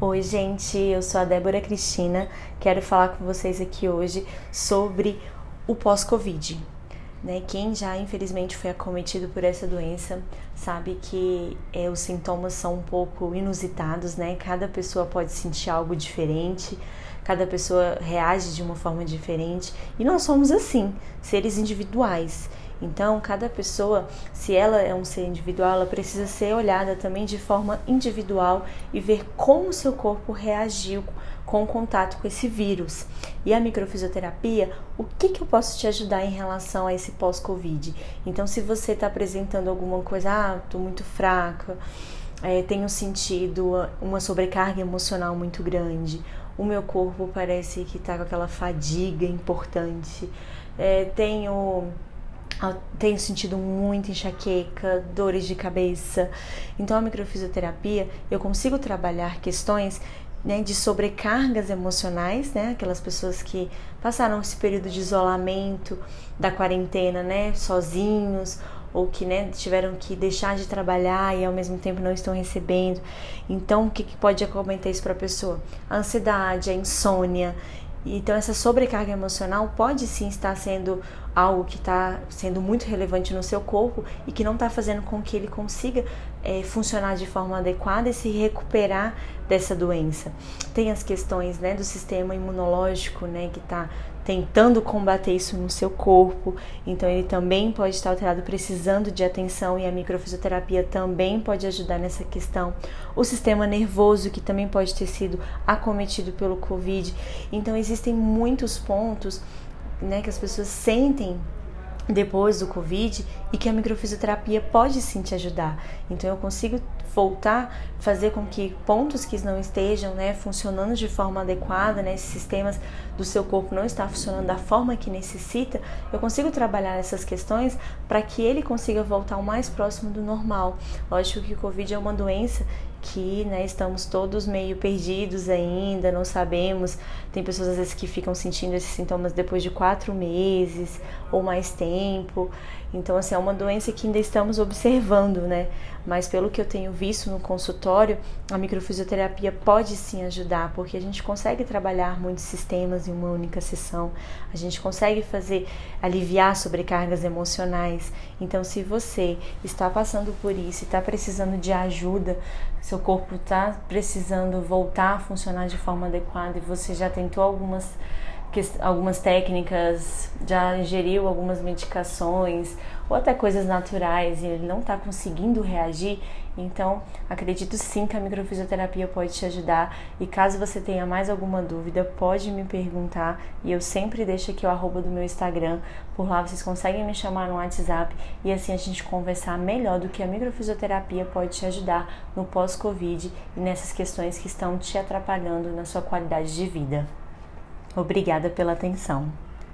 Oi, gente, eu sou a Débora Cristina. Quero falar com vocês aqui hoje sobre o pós-Covid. Né? Quem já infelizmente foi acometido por essa doença sabe que é, os sintomas são um pouco inusitados, né? Cada pessoa pode sentir algo diferente, cada pessoa reage de uma forma diferente e nós somos assim, seres individuais. Então, cada pessoa, se ela é um ser individual, ela precisa ser olhada também de forma individual e ver como o seu corpo reagiu com o contato com esse vírus. E a microfisioterapia, o que, que eu posso te ajudar em relação a esse pós-Covid? Então, se você está apresentando alguma coisa, ah, estou muito fraca, é, tenho sentido uma sobrecarga emocional muito grande, o meu corpo parece que está com aquela fadiga importante, é, tenho tenho sentido muita enxaqueca, dores de cabeça. Então, a microfisioterapia, eu consigo trabalhar questões né, de sobrecargas emocionais, né, aquelas pessoas que passaram esse período de isolamento da quarentena, né, sozinhos ou que né, tiveram que deixar de trabalhar e ao mesmo tempo não estão recebendo. Então, o que, que pode acometer isso para a pessoa? A ansiedade, a insônia. Então, essa sobrecarga emocional pode sim estar sendo algo que está sendo muito relevante no seu corpo e que não está fazendo com que ele consiga é, funcionar de forma adequada e se recuperar dessa doença. Tem as questões né, do sistema imunológico, né, que está tentando combater isso no seu corpo, então ele também pode estar alterado, precisando de atenção e a microfisioterapia também pode ajudar nessa questão. O sistema nervoso, que também pode ter sido acometido pelo Covid. Então, existem muitos pontos né, que as pessoas sentem depois do Covid e que a microfisioterapia pode sim te ajudar. Então eu consigo voltar, fazer com que pontos que não estejam né, funcionando de forma adequada, né, esses sistemas do seu corpo não estão funcionando da forma que necessita, eu consigo trabalhar essas questões para que ele consiga voltar o mais próximo do normal. Lógico que o Covid é uma doença que né, estamos todos meio perdidos ainda, não sabemos. Tem pessoas às vezes que ficam sentindo esses sintomas depois de quatro meses ou mais tempo. Então, assim, é uma doença que ainda estamos observando, né? Mas pelo que eu tenho visto no consultório, a microfisioterapia pode sim ajudar, porque a gente consegue trabalhar muitos sistemas em uma única sessão. A gente consegue fazer aliviar sobrecargas emocionais. Então, se você está passando por isso está precisando de ajuda, seu corpo está precisando voltar a funcionar de forma adequada e você já tentou algumas algumas técnicas, já ingeriu algumas medicações ou até coisas naturais e ele não está conseguindo reagir, então acredito sim que a microfisioterapia pode te ajudar. E caso você tenha mais alguma dúvida, pode me perguntar e eu sempre deixo aqui o arroba do meu Instagram. Por lá vocês conseguem me chamar no WhatsApp e assim a gente conversar melhor do que a microfisioterapia pode te ajudar no pós-Covid e nessas questões que estão te atrapalhando na sua qualidade de vida. Obrigada pela atenção.